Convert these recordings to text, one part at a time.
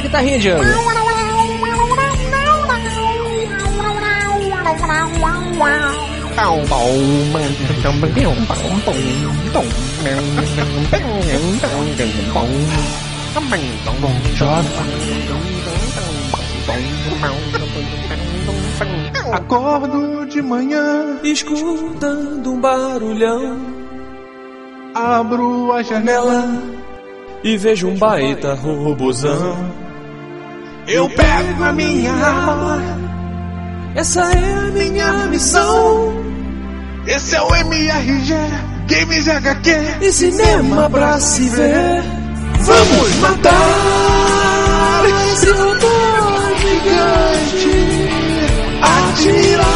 a guitarrinha, Diogo. Acordo de manhã, Escutando um barulhão. Abro a janela, e vejo um baita robozão. Eu pego a minha arma. Essa é a minha missão. Esse é o MRG, Games HQ. E cinema pra se ver. Vamos matar esse robô gigante. Atirar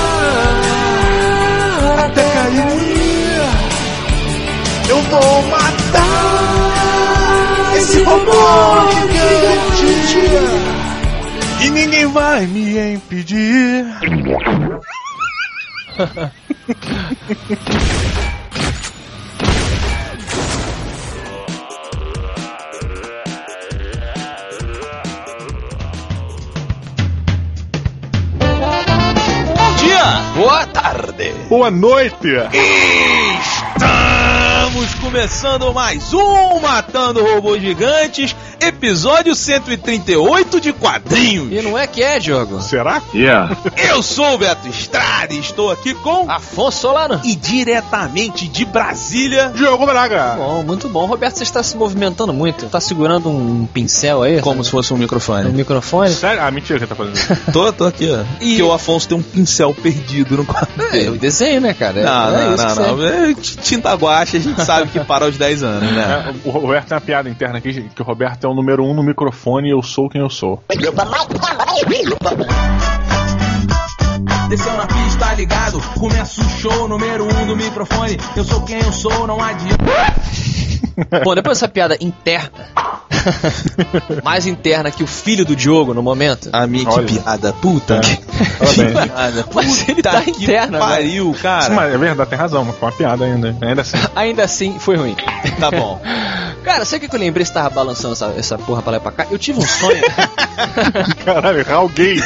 até cair. Eu vou matar esse robô gigante. Ninguém vai me impedir. Bom dia! Boa tarde! Boa noite. Estamos começando mais um Matando Robôs Gigantes, episódio 138 de quadrinhos. E não é que é, Diogo. Será? Eu sou o Beto Estrada e estou aqui com... Afonso Solano. E diretamente de Brasília, Diogo Braga. Bom, muito bom. Roberto, você está se movimentando muito. Tá segurando um pincel aí? como se fosse um Um microfone. microfone? Sério? Ah, mentira que tá fazendo. Tô, tô aqui, ó. E- Que o Afonso tem um pincel perdido no quadro É, eu desenho, né, cara? É- Não, é não, isso que não, não. É, Tinta guache, a gente sabe que para aos 10 anos, né? É, o Roberto tem uma piada interna aqui, que o Roberto é o número um no microfone e eu sou quem eu sou. Desceu na pista, tá ligado? Começa o show, número um do microfone. Eu sou quem eu sou, não adianta. Bom, depois dessa piada interna, mais interna que o filho do Diogo no momento. A que piada, puta. É. Que piada. Mas ele tá que interno, pariu, cara. Mas é verdade, tem razão, mas foi uma piada ainda. Ainda assim. Ainda assim, foi ruim. Tá bom. Cara, sabe o que eu lembrei? Você tava balançando essa, essa porra pra lá e pra cá? Eu tive um sonho. Caralho, Gay.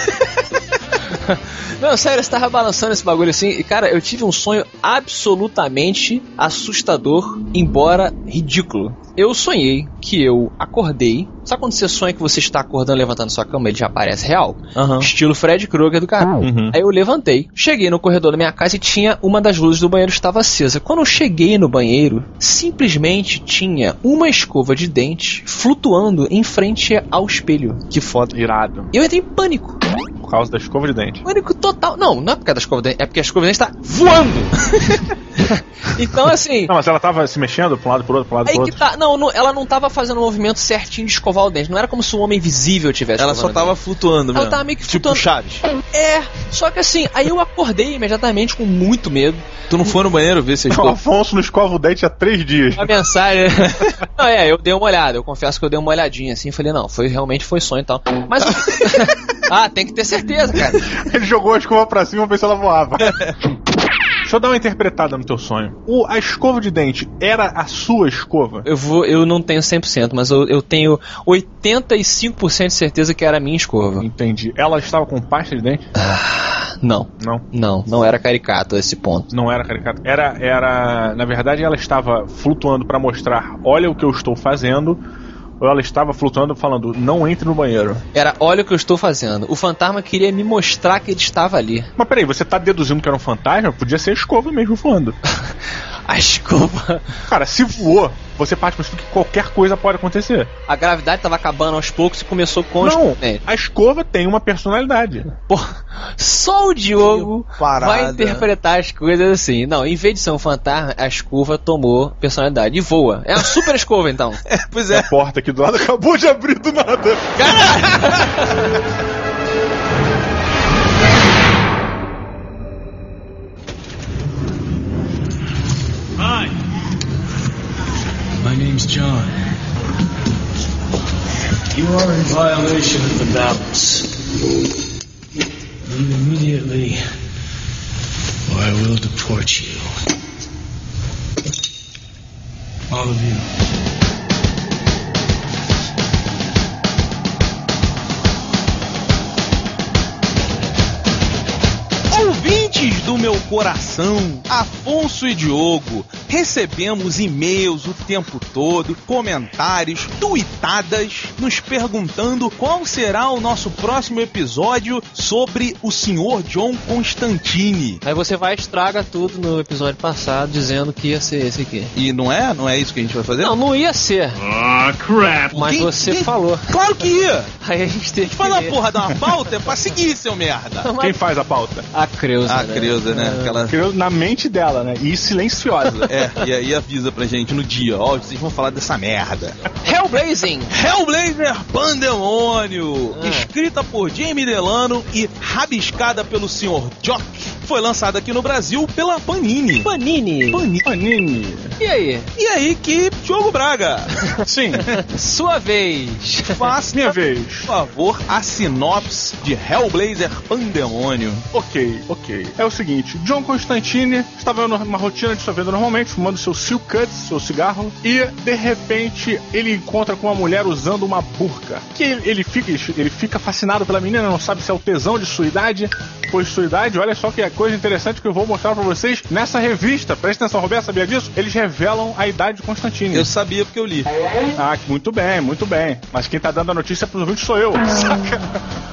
Não, sério, você tava balançando esse bagulho assim. E, cara, eu tive um sonho absolutamente assustador, embora ridículo. Eu sonhei que eu acordei. Sabe quando você sonha que você está acordando, levantando sua cama, ele já parece real? Aham. Estilo Fred Krueger do canal. Uhum. Aí eu levantei, cheguei no corredor da minha casa e tinha uma das luzes do banheiro estava acesa. Quando eu cheguei no banheiro, simplesmente tinha uma escova de dente flutuando em frente ao espelho. Que foda. Irado. Eu entrei em pânico. Por causa da escova de dente. Pânico total. Não, não é por causa da escova de dente, é porque a escova de dente está voando. então, assim. Não, mas ela tava se mexendo pra um lado pro outro, pra um lado Aí pro que outro. tá. Não, não, ela não tava fazendo o movimento certinho de escovar o dente. Não era como se um homem invisível tivesse Ela só o tava dente. flutuando Ela mesmo. tava meio que Tipo flutuando. Chaves. É, só que assim, aí eu acordei imediatamente com muito medo. Tu não foi no banheiro ver se a O escova... Afonso não escova o dente há três dias. Uma mensagem. não, é, eu dei uma olhada. Eu confesso que eu dei uma olhadinha assim. Falei, não, foi realmente foi sonho e tal. Mas. ah, tem que ter certeza, cara. Ele jogou a escova pra cima pra ver se ela voava. Deixa eu dar uma interpretada no teu sonho. O, a escova de dente era a sua escova? Eu vou, eu não tenho 100%, mas eu, eu tenho 85% de certeza que era a minha escova. Entendi. Ela estava com pasta de dente? Não, Não. não, não era caricato esse ponto. Não era caricato. Era, era. Na verdade, ela estava flutuando pra mostrar: olha o que eu estou fazendo. Ou ela estava flutuando falando: não entre no banheiro. Era, olha o que eu estou fazendo. O fantasma queria me mostrar que ele estava ali. Mas peraí, você tá deduzindo que era um fantasma? Podia ser escova mesmo voando. A escova. Cara, se voou, você parte princípio que qualquer coisa pode acontecer. A gravidade estava acabando aos poucos e começou com. Não, É. a escova tem uma personalidade. Pô, só o Diogo vai interpretar as coisas assim. Não, em vez de ser um fantasma, a escova tomou personalidade e voa. É uma super escova, então. Pois A é. porta aqui do lado acabou de abrir do nada. Hi. name's John. You are in violation of the balance. Leave immediately, or I will deport you. All of you. Coração, Afonso e Diogo. Recebemos e-mails o tempo todo, comentários, tuitadas, nos perguntando qual será o nosso próximo episódio sobre o senhor John Constantine. Aí você vai e estraga tudo no episódio passado, dizendo que ia ser esse aqui. E não é? Não é isso que a gente vai fazer? Não, não ia ser. Ah, crap. Mas Quem- você quem- falou. Claro que ia! Aí a gente tem que. Fala a porra da uma pauta é pra seguir, seu merda. Quem faz a pauta? A Creuza. A né? Creuza, né? Aquela Criou na mente dela, né? E silenciosa. É, e aí avisa pra gente no dia, ó, vocês vão falar dessa merda. Hellblazing! Hellblazer Pandemônio, Ah. escrita por Jamie Delano e rabiscada pelo Sr. Jock, foi lançada aqui no Brasil pela Panini. Panini. Panini. Panini. E aí? E aí que Diogo Braga, Sim, Sua vez. faça minha vez. por favor, a sinopse de Hellblazer Pandemônio. Ok, ok. É o seguinte, John Constantine estava numa rotina de sua vida normalmente, fumando seu silk cuts, seu cigarro, e de repente ele encontra com uma mulher usando uma burca. Que ele, ele fica, ele fica fascinado pela menina, não sabe se é o tesão de sua idade, pois sua idade, olha só que é coisa interessante que eu vou mostrar pra vocês nessa revista. Presta atenção, Roberto, sabia disso? Eles revelam a idade de Constantine. Eu sabia porque eu li. Ah, muito bem, muito bem. Mas quem tá dando a notícia pros ouvintes sou eu, saca?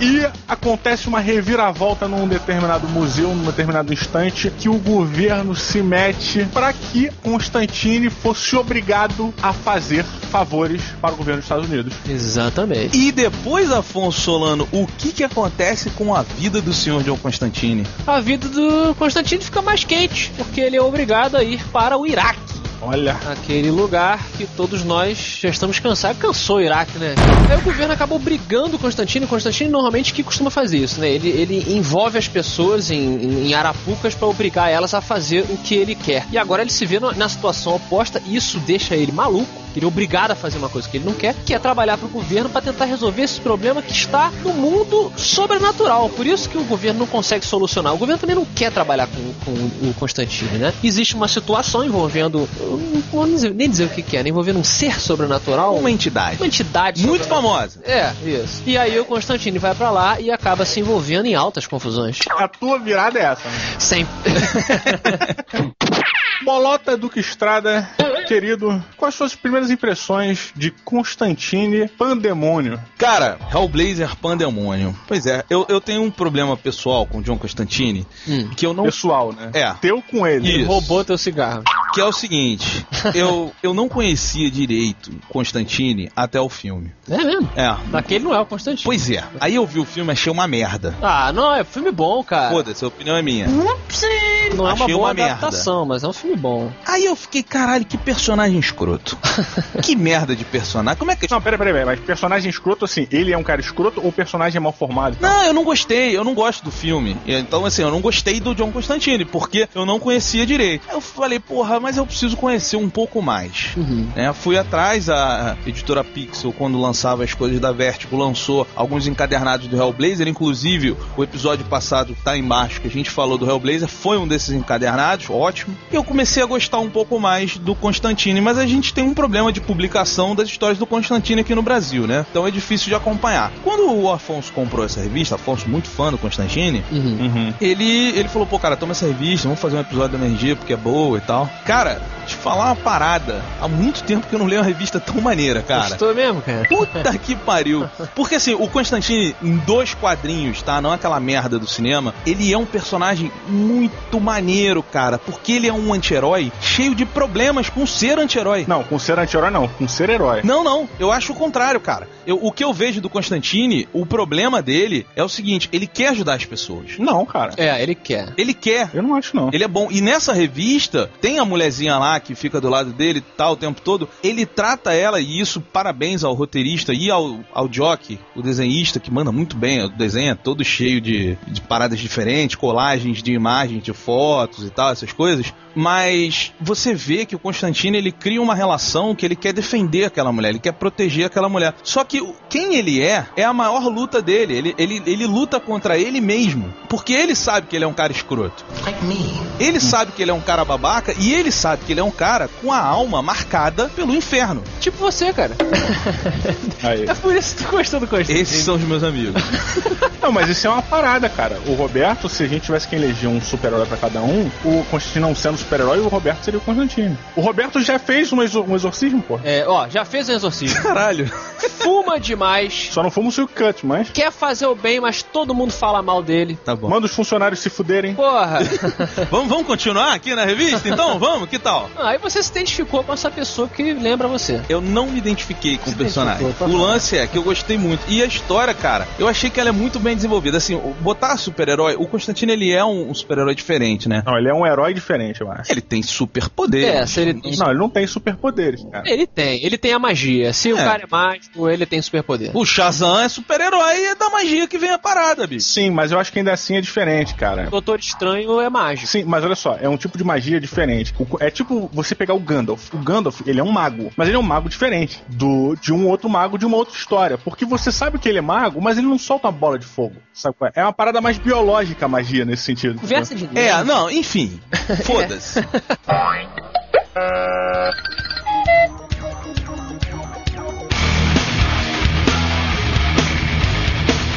E acontece uma reviravolta num determinado museu, num determinado instante, que o governo se mete para que Constantine fosse obrigado a fazer favores para o governo dos Estados Unidos. Exatamente. E depois, Afonso Solano, o que que acontece com a vida do Sr. John Constantine? A vida do Constantino fica mais quente, porque ele é obrigado a ir para o Iraque. Olha, Aquele lugar que todos nós já estamos cansados. Cansou o Iraque, né? Aí o governo acabou brigando Constantino. Constantino normalmente que costuma fazer isso, né? Ele, ele envolve as pessoas em, em, em arapucas para obrigar elas a fazer o que ele quer. E agora ele se vê no- na situação oposta e isso deixa ele maluco. Ele é obrigado a fazer uma coisa que ele não quer, que é trabalhar para o governo para tentar resolver esse problema que está no mundo sobrenatural. Por isso que o governo não consegue solucionar. O governo também não quer trabalhar com, com o Constantino, né? Existe uma situação envolvendo. Não vou nem dizer, o que, que é, né? envolvendo um ser sobrenatural. Uma entidade. uma entidade Muito famosa. É, isso. E aí o Constantino vai pra lá e acaba se envolvendo em altas confusões. a tua virada é essa. Né? Sempre. Bolota Duque Estrada, querido, quais suas primeiras impressões de Constantine Pandemônio? Cara, Hellblazer Pandemônio. Pois é, eu, eu tenho um problema pessoal com o John Constantine, Hum. que eu não... Pessoal, né? É. Teu com ele. Isso. Roubou teu cigarro. Que é o seguinte, eu, eu não conhecia direito Constantine até o filme. É mesmo? É. Daquele não é o Constantino. Pois é. Aí eu vi o filme, achei uma merda. Ah, não, é filme bom, cara. Foda-se, a opinião é minha. Não é uma boa uma merda. adaptação, mas é um filme bom. Aí eu fiquei, caralho, que personagem escroto. que merda de personagem. Como é que. Não, peraí, peraí, peraí, mas personagem escroto, assim, ele é um cara escroto ou o personagem é mal formado? Não, eu não gostei, eu não gosto do filme. Então, assim, eu não gostei do John Constantine, porque eu não conhecia direito. Eu falei, porra, mas eu preciso conhecer um pouco mais. Uhum. né? Fui atrás, a editora Pixel, quando lançava as coisas da Vertigo, lançou alguns encadernados do Hellblazer, inclusive o episódio passado tá embaixo que a gente falou do Hellblazer, foi um desses encadernados, ótimo. E eu comecei a gostar um pouco mais do Constantine, mas a gente tem um problema de publicação das histórias do Constantine aqui no Brasil, né? Então é difícil de acompanhar. Quando o Afonso comprou essa revista, Afonso muito fã do Constantine, Uhum. Uhum. ele, ele falou, pô, cara, toma essa revista, vamos fazer um episódio da energia porque é boa e tal. Cara, te falar uma parada, há muito tempo que eu não leio uma revista tão maneira, cara. Gostou mesmo, cara? Puta que pariu. Porque assim, o Constantine, em dois quadrinhos, tá? Não é aquela merda do cinema. Ele é um personagem muito maneiro, cara. Porque ele é um anti-herói cheio de problemas com ser anti-herói. Não, com ser anti-herói não, com ser herói. Não, não. Eu acho o contrário, cara. Eu- o que eu vejo do Constantine, o problema dele é o seguinte: ele quer ajudar as pessoas. Não, cara. É, ele quer. Ele quer. Eu não acho, não. Ele é bom. E nessa revista, tem a mulherzinha lá que fica do lado dele e tal o tempo todo. Ele trata ela, e isso parabéns ao roteirista e ao, ao Jock, o desenhista, que manda muito bem. O desenho é todo cheio de, de paradas diferentes, colagens de imagens, de fotos e tal, essas coisas. Mas você vê que o Constantino ele cria uma relação que ele quer defender aquela mulher, ele quer proteger aquela mulher. Só que quem ele é, é a maior luta dele. Ele, ele, ele luta contra ele mesmo. Porque ele sabe que ele é um cara escroto. Ele sabe que ele é um cara babaca e ele sabe que ele é um cara com a alma marcada pelo inferno. Tipo você, cara. Aí. É por isso que tu gostou do Constantine. Esses são os meus amigos. Não, mas isso é uma parada, cara. O Roberto, se a gente tivesse que eleger um super-herói pra cada um, o Constantine não sendo super-herói, o Roberto seria o Constantine. O Roberto já fez um, exor- um exorcismo, pô. É, ó, já fez um exorcismo. Caralho. Fuma demais. Só não fomos o Silk Cut, mas. Quer fazer o bem, mas todo mundo fala mal dele. Tá bom. Manda os funcionários se fuderem. Porra. Vamos, vamos continuar aqui na revista, então? Vamos? Que tal? Ah, Aí você se identificou com essa pessoa que lembra você. Eu não me identifiquei com o Se personagem. identificou, O tá bom. lance é que eu gostei muito. E a história, cara, eu achei que ela é muito bem desenvolvida. Assim, o- botar super-herói, o Constantino ele é um, um super-herói diferente, né? Não, ele é um herói diferente, eu acho. Ele tem superpoderes. É, se ele, Não, ele não tem superpoderes, cara. ele tem, ele tem a magia. Se o É. cara é mágico, ele tem superpoder. O Shazam é super-herói e é da magia que vem a parada, bicho. Sim, mas eu acho que ainda assim é diferente, cara. O Doutor Estranho é mágico. Sim, mas olha só, é um tipo de magia diferente. O- é tipo você pegar o Gandalf. O Gandalf, ele é um mago, mas ele é um mago diferente do de um outro mago de uma outra história. Porque você sabe que ele é mago, mas ele não solta uma bola de fogo. Sabe qual é? É uma parada mais biológica a magia nesse sentido. Conversa de É. não, enfim. Foda-se.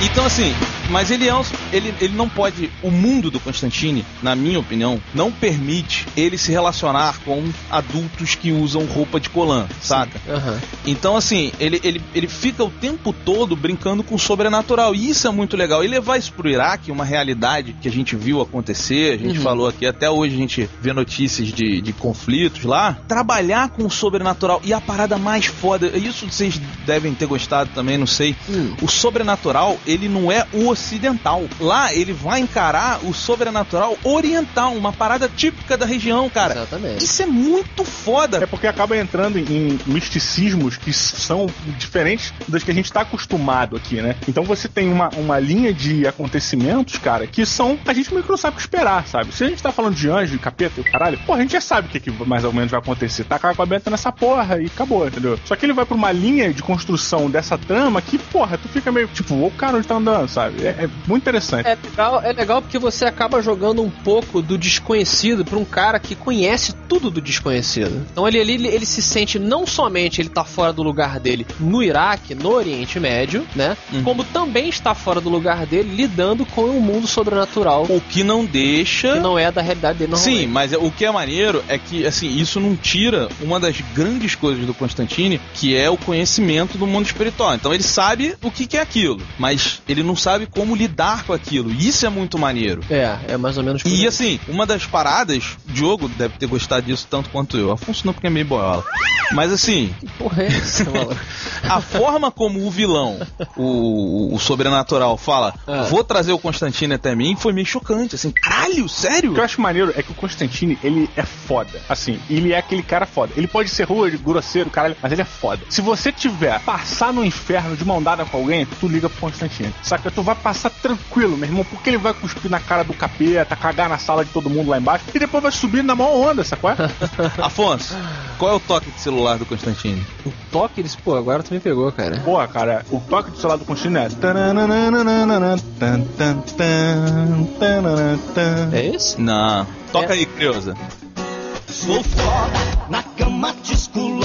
Então, assim, mas ele é um, ele, ele não pode. O mundo do Constantine, na minha opinião, não permite ele se relacionar com adultos que usam roupa de colã, saca? Aham. Então, assim, ele, ele, ele fica o tempo todo brincando com o sobrenatural. E isso é muito legal. E levar isso pro Iraque, uma realidade que a gente viu acontecer, a gente Uhum. falou aqui, até hoje a gente vê notícias de, de conflitos lá. Trabalhar com o sobrenatural. E a parada mais foda, isso vocês devem ter gostado também, não sei. Hum. O sobrenatural, ele não é o ocidental. Lá ele vai encarar o sobrenatural oriental, uma parada típica da região, cara. Exatamente. Isso é muito foda. É porque acaba entrando em, misticismos que são diferentes das que a gente tá acostumado aqui, né? Então você tem uma, uma linha de acontecimentos, cara, que são. A gente meio que não sabe o que esperar, sabe? Se a gente tá falando de anjo e capeta e caralho, pô, a gente já sabe o que, que mais ou menos vai acontecer. Tá com a benta nessa porra e acabou, entendeu? Só que ele vai pra uma linha de construção dessa trama que, porra, tu fica meio tipo, o cara onde tá andando, sabe? É, é muito interessante. É legal, é legal porque você acaba jogando um pouco do desconhecido pra um cara que conhece tudo do desconhecido. Então ele, ele, ele se sente não somente ele tá fora do lugar dele no Iraque, no Oriente Médio, né? Uhum. Como também está fora do lugar dele lidando com o mundo sobrenatural O que não deixa. que não é da realidade dele Sim, mas o que é maneiro é que, assim, isso não tira uma das grandes coisas do Constantine, que é o conhecimento do mundo espiritual. Então ele sabe o que, que é aquilo, mas ele não sabe como lidar com aquilo. E Isso é muito maneiro. É, é mais ou menos E assim, uma das paradas, o Diogo deve ter gostado disso tanto quanto eu. Afonso não porque é meio boiola. Mas assim, Porra, é essa, a forma como o vilão, o, o sobrenatural, fala, Ah. vou trazer o Constantine até mim, foi meio chocante. Assim, caralho, sério? O que eu acho maneiro é que o Constantine, ele é foda. Assim, ele é aquele cara foda. Ele pode ser rude, grosseiro, caralho, mas ele é foda. Se você tiver passar no inferno de mão dada com alguém, tu liga pro Constantine. Saca? Tu vai passar tranquilo, meu irmão, porque ele vai cuspir na cara do capeta, cagar na sala de todo mundo lá embaixo, e depois vai subir na maior onda, sacou? Afonso, qual é o toque de celular do Constantine? O toque, eles, pô, agora tu me pegou, cara. Porra, cara, o toque do celular do Constantine é. É esse? Não. Toca É. aí, Creuza. Sou foda, na cama esculacho,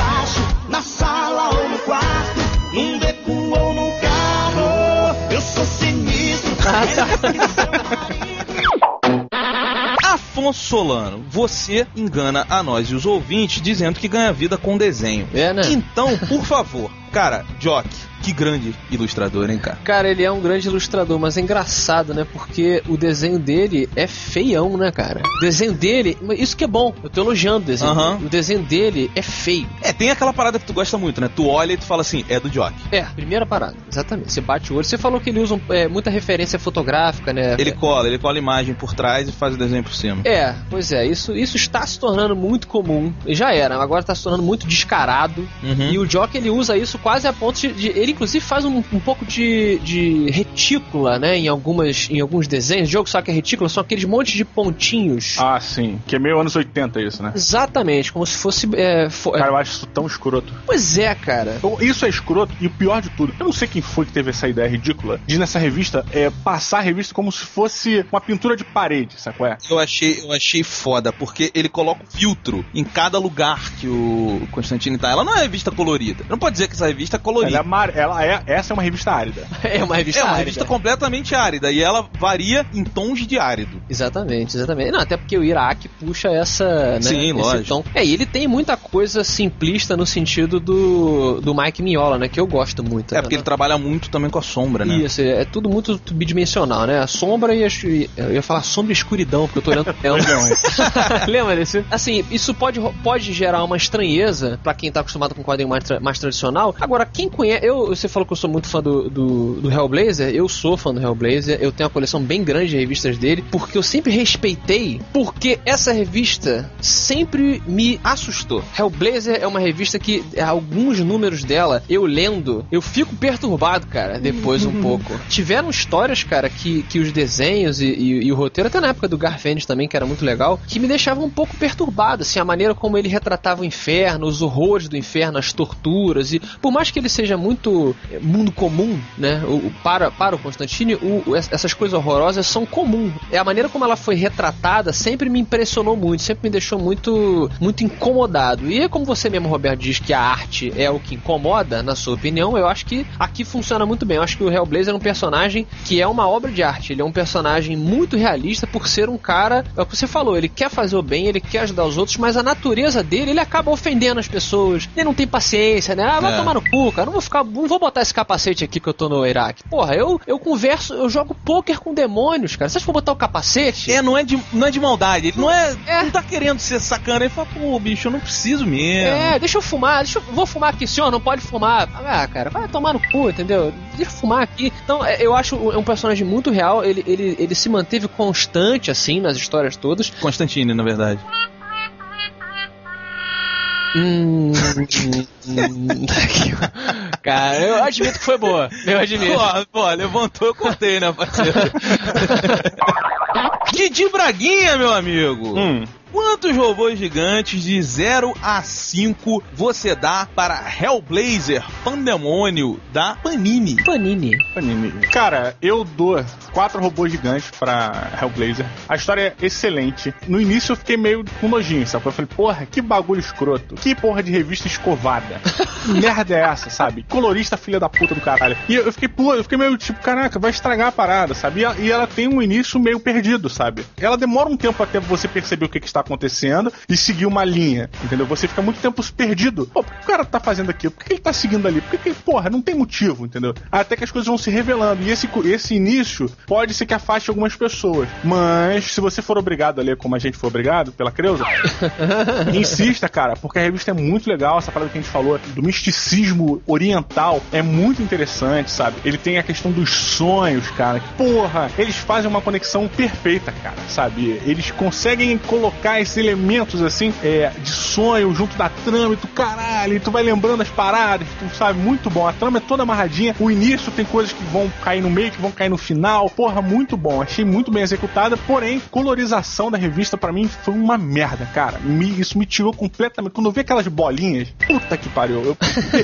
Afonso Solano, você engana a nós e os ouvintes dizendo que ganha vida com desenho. É, né? Então, por favor, cara, Jock, que grande ilustrador, hein, cara? Cara, ele é um grande ilustrador, mas é engraçado, né? Porque o desenho dele é feião, né, cara? O desenho dele, isso que é bom. Eu tô elogiando o desenho. O desenho dele é feio. É, tem aquela parada que tu gosta muito, né? Tu olha e tu fala assim, é do Jock. É, primeira parada, exatamente. Você bate o olho. Você falou que ele usa é, muita referência fotográfica, né? Ele cola, ele cola a imagem por trás e faz o desenho por cima. É, pois é, isso, isso está se tornando muito comum. E já era, agora está se tornando muito descarado. Uhum. E o Jock ele usa isso quase a ponto de. de- ele, inclusive, faz um, um pouco de, de retícula, né? Em, algumas, em alguns desenhos. O jogo sabe que é retícula? São aqueles montes de pontinhos. Ah, sim. Que é meio anos 80 isso, né? Exatamente, como se fosse. é, fo- Cara, eu acho isso tão escroto. Pois é, cara. Eu- Isso é escroto e o pior de tudo, eu não sei quem foi que teve essa ideia ridícula de nessa revista é, passar a revista como se fosse uma pintura de parede, sabe qual é? Eu achei, eu achei foda, porque ele coloca um filtro em cada lugar que o Constantine tá. Ela não é revista colorida. Não pode dizer que essa revista é Ela é, colorida. ela é essa é uma revista árida. É uma revista É uma árida. revista completamente árida e ela varia em tons de árido. Exatamente, exatamente. Não, até porque o Iraque puxa essa. Né, Sim, esse lógico. tom. É, e ele tem muita coisa simplista no sentido do, do Mike Mignola, né? Que eu gosto muito. É né? porque ele trabalha muito também com a sombra, né? Isso, é tudo muito bidimensional, né? A sombra e a. Eu ia falar sombra e escuridão, porque eu tô olhando pro céu. Lembra desse? Assim, isso pode, pode gerar uma estranheza pra quem tá acostumado com um quadrinho mais, tra- mais tradicional. Agora, quem conhece. Eu, você falou que eu sou muito fã do, do, do Hellblazer. Eu sou fã do Hellblazer. Eu tenho uma coleção bem grande de revistas dele. Porque eu sempre respeitei. Porque essa revista sempre me assustou. Hellblazer é uma revista que, alguns números dela, eu lendo, eu fico perturbado, cara, depois um pouco. Tiveram histórias, cara, que, que os desenhos e, e- e o roteiro, até na época do Garfênis também, que era muito legal, que me deixavam um pouco perturbado, assim, a maneira como ele retratava o inferno, os horrores do inferno, as torturas, e por mais que ele seja muito eh, mundo comum, né, o, para, para o Constantine, o- o- es- essas coisas horrorosas são comum. É a maneira como ela foi retratada sempre me impressionou muito, sempre me deixou muito, muito incomodado. E é como você mesmo, Roberto, diz que a arte é o que incomoda, na sua opinião, eu acho que aqui funciona muito bem. Eu acho que o Hellblazer é um personagem que é uma obra de arte. Ele é um personagem muito realista por ser um cara, é o que você falou, ele quer fazer o bem, ele quer ajudar os outros, mas a natureza dele, ele acaba ofendendo as pessoas. Ele não tem paciência, né? Ah, vai É. tomar no cu, cara. Não vou ficar, não vou botar esse capacete aqui que eu tô no Iraque. Porra, eu, eu converso, eu jogo pôquer com demônios, cara. Você acha que eu vou botar o capacete? É, não é de, não é de maldade. Ele não é, É. Não tá querendo ser sacana. Ele fala, pô, bicho, eu não preciso mesmo. É, deixa eu fumar, deixa eu, vou fumar aqui, senhor, não pode fumar. Ah, cara, vai tomar no cu, entendeu? Deixa eu fumar aqui. Então, é, eu acho é um personagem muito real, ele, ele, ele se manteve constante, assim, nas histórias todas. Constantine, na verdade. Hum, cara, eu admito que foi boa. Eu admito. Pô, pô, levantou, eu cortei, né, parceiro? Didi Braguinha, meu amigo. Hum. Quantos robôs gigantes de 0 a 5 você dá para Hellblazer Pandemônio da Panini? Panini. Panini. Cara, eu dou quatro robôs gigantes pra Hellblazer. A história é excelente. No início eu fiquei meio com nojinho, sabe? Eu falei, porra, que bagulho escroto. Que porra de revista escovada. Que merda é essa, sabe? Colorista filha da puta do caralho. E eu fiquei, pô, eu fiquei meio tipo, caraca, vai estragar a parada, sabe? E ela tem um início meio perdido, sabe? Ela demora um tempo até você perceber o que, que está acontecendo e seguir uma linha, entendeu? Você fica muito tempo perdido. Pô, por que o cara tá fazendo aquilo? Por que ele tá seguindo ali? Por que, que porra, não tem motivo, entendeu? Até que as coisas vão se revelando. E esse, esse início pode ser que afaste algumas pessoas. Mas se você for obrigado a ler como a gente foi obrigado pela Creuza, insista, cara, porque a revista é muito legal. Essa parada que a gente falou do misticismo oriental é muito interessante, sabe? Ele tem a questão dos sonhos, cara. Porra, eles fazem uma conexão perfeita, cara, sabe? Eles conseguem colocar esses elementos assim é, de sonho junto da trama e tu caralho, e tu vai lembrando as paradas, tu sabe? Muito bom. A trama é toda amarradinha. O início tem coisas que vão cair no meio, que vão cair no final. Porra, muito bom. Achei muito bem executada. Porém, colorização da revista pra mim foi uma merda, cara. Me- isso me tirou completamente. Quando eu vi aquelas bolinhas, puta que pariu. Eu,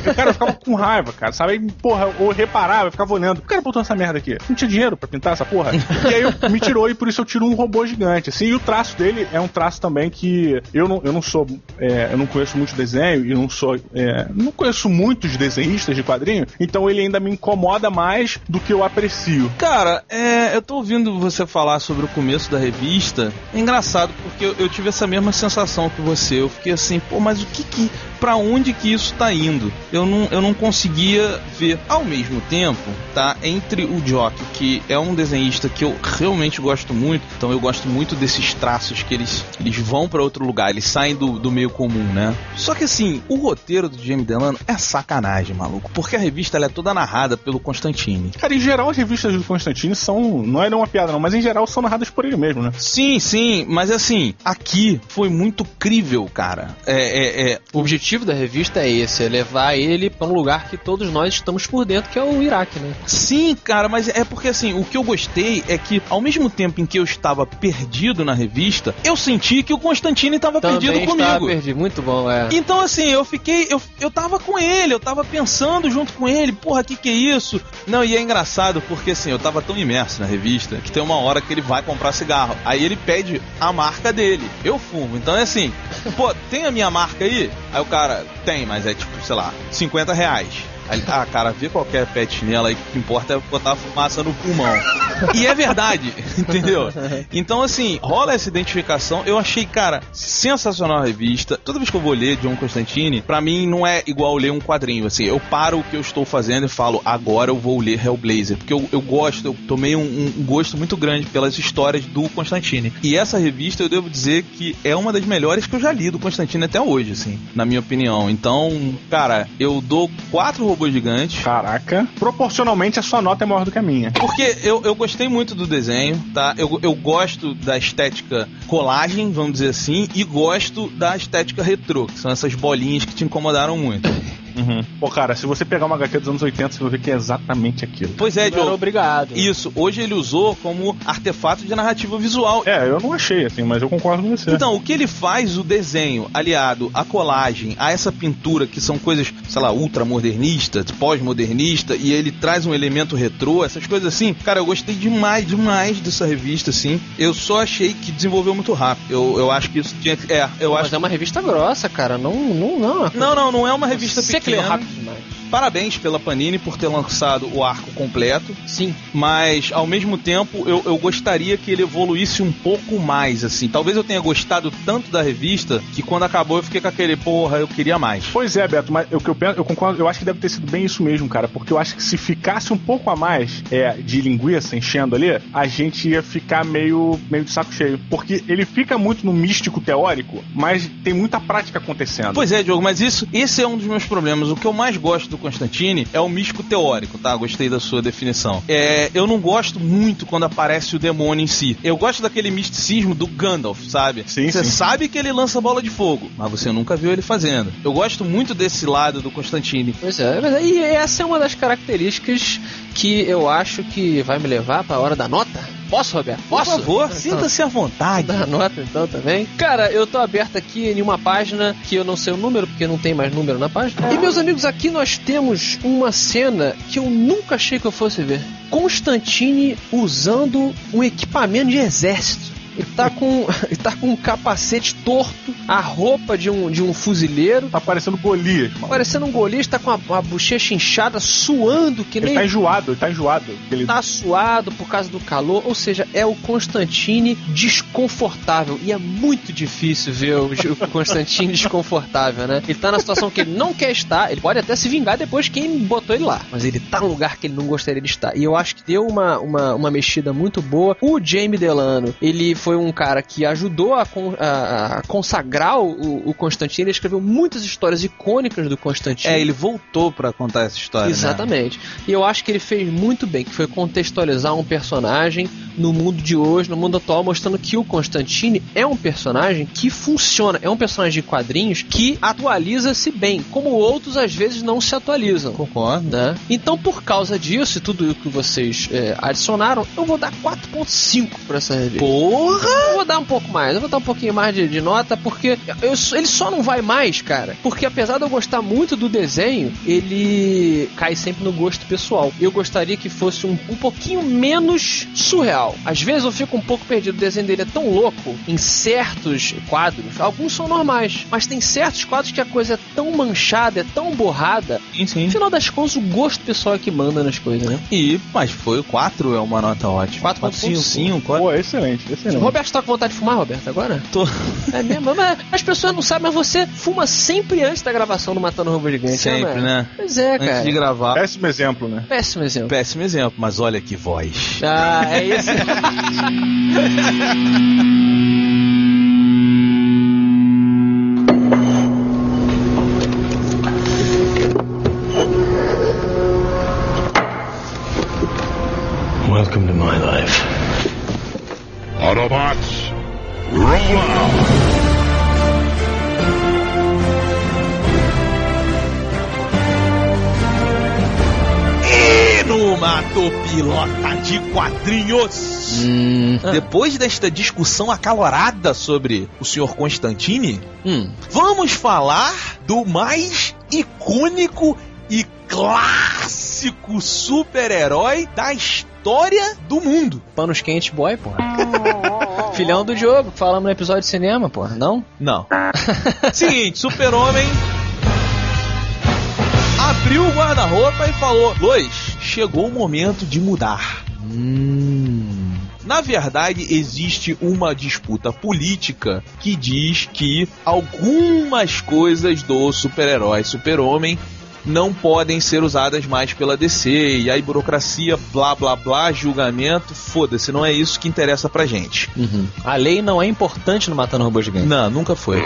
eu, cara, eu ficava com raiva, cara. Sabe? Aí, porra, eu reparava, eu ficava olhando. O cara botou essa merda aqui. Não tinha dinheiro pra pintar essa porra. E aí eu, me tirou e por isso eu tiro um robô gigante. Assim, e o traço dele é um traço também que eu não, eu não sou. é, eu não conheço muito desenho e não sou. é, não conheço muitos desenhistas de quadrinho. Então ele ainda me incomoda mais do que eu aprecio. Cara, é, eu tô ouvindo você falar sobre o começo da revista. É engraçado, porque eu, eu tive essa mesma sensação que você. Eu fiquei assim, pô, mas o que que. Pra onde que isso tá indo? Eu não, eu não conseguia ver. Ao mesmo tempo, tá? Entre o Jock, que é um desenhista que eu realmente gosto muito, então eu gosto muito desses traços que eles, eles vão pra outro lugar, eles saem do, do meio comum, né? Só que assim, o roteiro do Jamie Delano é sacanagem, maluco. Porque a revista ela é toda narrada pelo Constantine. Cara, em geral as revistas do Constantine são. Não é uma piada, não, mas em geral são narradas por ele mesmo, né? Sim, sim, mas assim, aqui foi muito crível, cara. É, é, é, O objetivo da revista é esse, é levar ele pra um lugar que todos nós estamos por dentro, que é o Iraque, né? Sim, cara, mas é porque assim, o que eu gostei é que ao mesmo tempo em que eu estava perdido na revista, eu senti que o Constantine estava perdido comigo. perdido, muito bom, é. Então, assim, eu fiquei. Eu, eu tava com ele, eu tava pensando junto com ele, porra, que que é isso? Não, e é engraçado porque, assim, eu tava tão imerso na revista que tem uma hora que ele vai comprar cigarro. Aí ele pede a marca dele. Eu fumo. Então é assim, pô, tem a minha marca aí? Aí o cara, tem, mas é tipo, sei lá, 50 reais. Aí ah, cara, vê qualquer pet nela aí, o que importa é botar fumaça no pulmão. E é verdade, entendeu? Então, assim, rola essa identificação. Eu achei, cara, sensacional a revista. Toda vez que eu vou ler John Constantine, pra mim não é igual ler um quadrinho. Assim, eu paro o que eu estou fazendo e falo, agora eu vou ler Hellblazer. Porque eu, eu gosto, eu tomei um, um gosto muito grande pelas histórias do Constantine. E essa revista, eu devo dizer que é uma das melhores que eu já li do Constantine até hoje, assim, na minha opinião. Então, cara, eu dou quatro robôs gigantes. Caraca. Proporcionalmente a sua nota é maior do que a minha. Porque eu, eu gostei muito do desenho, tá? Eu, eu gosto da estética colagem, vamos dizer assim, e gosto da estética retrô, que são essas bolinhas que te incomodaram muito. Pô, cara, se você pegar uma HQ dos anos 80, você vai ver que é exatamente aquilo. Pois é, Joe. obrigado. Isso, hoje ele usou como artefato de narrativa visual. É, eu não achei assim, mas eu concordo com você. Então, o que ele faz, o desenho, aliado à colagem, a essa pintura, que são coisas, sei lá, ultramodernistas, pós-modernista, e ele traz um elemento retrô, essas coisas assim, cara, eu gostei demais, demais dessa revista, assim. Eu só achei que desenvolveu muito rápido. Eu, eu acho que isso tinha que. É, eu Mas acho. é uma revista grossa, cara. Não, não, não. Não, não, não é uma revista Você que leu pequena. rápido demais. Parabéns pela Panini por ter lançado o arco completo. Sim. mas ao mesmo tempo eu, eu gostaria que ele evoluísse um pouco mais, assim. Talvez eu tenha gostado tanto da revista que quando acabou eu fiquei com aquele, porra, eu queria mais. Pois é, Beto, mas o que eu penso, eu concordo, eu acho que deve ter sido bem isso mesmo, cara, porque eu acho que se ficasse um pouco a mais é, de linguiça enchendo ali, a gente ia ficar meio, meio de saco cheio. Porque ele fica muito no místico teórico, mas tem muita prática acontecendo. Pois é, Diogo, mas isso, esse é um dos meus problemas. O que eu mais gosto do Constantine é o místico teórico, tá? Gostei da sua definição. É, eu não gosto muito quando aparece o demônio em si. Eu gosto daquele misticismo do Gandalf, sabe? Sim, você sim. sabe que ele lança bola de fogo, mas você nunca viu ele fazendo. Eu gosto muito desse lado do Constantine. Pois é, mas e essa é uma das características que eu acho que vai me levar pra hora da nota. Posso, Roberto? Posso? Por favor, sinta-se à vontade. Dar nota então também. Cara, eu tô aberto aqui em uma página que eu não sei o número, porque não tem mais número na página. E meus amigos, aqui nós temos uma cena que eu nunca achei que eu fosse ver. Constantine usando um equipamento de exército. Ele tá com, ele tá com um capacete torto, a roupa de um, de um fuzileiro, Tá parecendo Golias, mano. parecendo um golista, tá com a, a bochecha inchada, suando que Ele nem tá enjoado, ele tá enjoado. Ele tá suado por causa do calor, ou seja, é o Constantine desconfortável. E é muito difícil ver o, o Constantine desconfortável, né? Ele tá na situação que ele não quer estar, ele pode até se vingar depois de quem botou ele lá, mas ele tá num lugar que ele não gostaria de estar. E eu acho que deu uma, uma, uma mexida muito boa. O Jamie Delano, ele foi um cara que ajudou a, a- a consagrar o, o Constantine, ele escreveu muitas histórias icônicas do Constantine. É, ele voltou pra contar essa história. né? Exatamente. E eu acho que ele fez muito bem, que foi contextualizar um personagem no mundo de hoje, no mundo atual, mostrando que o Constantine é um personagem que funciona, é um personagem de quadrinhos que atualiza-se bem, como outros às vezes não se atualizam. Concordo. Né? Então, por causa disso e tudo o que vocês é, adicionaram, eu vou dar 4.5 pra essa revista. Porra! Eu vou dar um pouco mais, eu vou dar um pouquinho mais de, de nota, porque eu- ele só não vai mais, cara. Porque apesar de eu gostar muito do desenho, ele cai sempre no gosto pessoal. Eu gostaria que fosse um, um pouquinho menos surreal. Às vezes eu fico um pouco perdido, o desenho dele é tão louco em certos quadros. Alguns são normais, mas tem certos quadros que a coisa é tão manchada, é tão borrada. Sim, sim. No final das contas, o gosto pessoal é que manda nas coisas, né? E, mas foi o 4, é uma nota ótima. 4.5. 5, Pô, excelente, O excelente. Roberto tá com vontade de fumar, Roberto, agora? Tô. É mesmo? Mas as pessoas não sabem, mas você fuma sempre antes da gravação do Matando Robô Gigante. Sempre, mano? né? Pois é, Antes cara. de gravar. Péssimo exemplo, né? Péssimo exemplo. Péssimo exemplo, mas olha que voz. Ah, é esse. E numa topilota de quadrinhos. Hum, Depois desta discussão acalorada sobre o Sr. Constantine, hum. vamos falar do mais icônico e clássico super-herói da história do mundo. Panos quentes boy, porra. Filhão do Diogo, falamos no episódio de cinema, porra. Não? Não. Seguinte, Super-Homem abriu o guarda-roupa e falou: Lois, chegou o momento de mudar. Hum. Na verdade, existe uma disputa política que diz que algumas coisas do super-herói Super-Homem não podem ser usadas mais pela DC. E aí, burocracia, blá blá blá, julgamento, foda-se, não é isso que interessa pra gente. Uhum. A lei não é importante no Matando Robôs Gigantes. Não, nunca foi.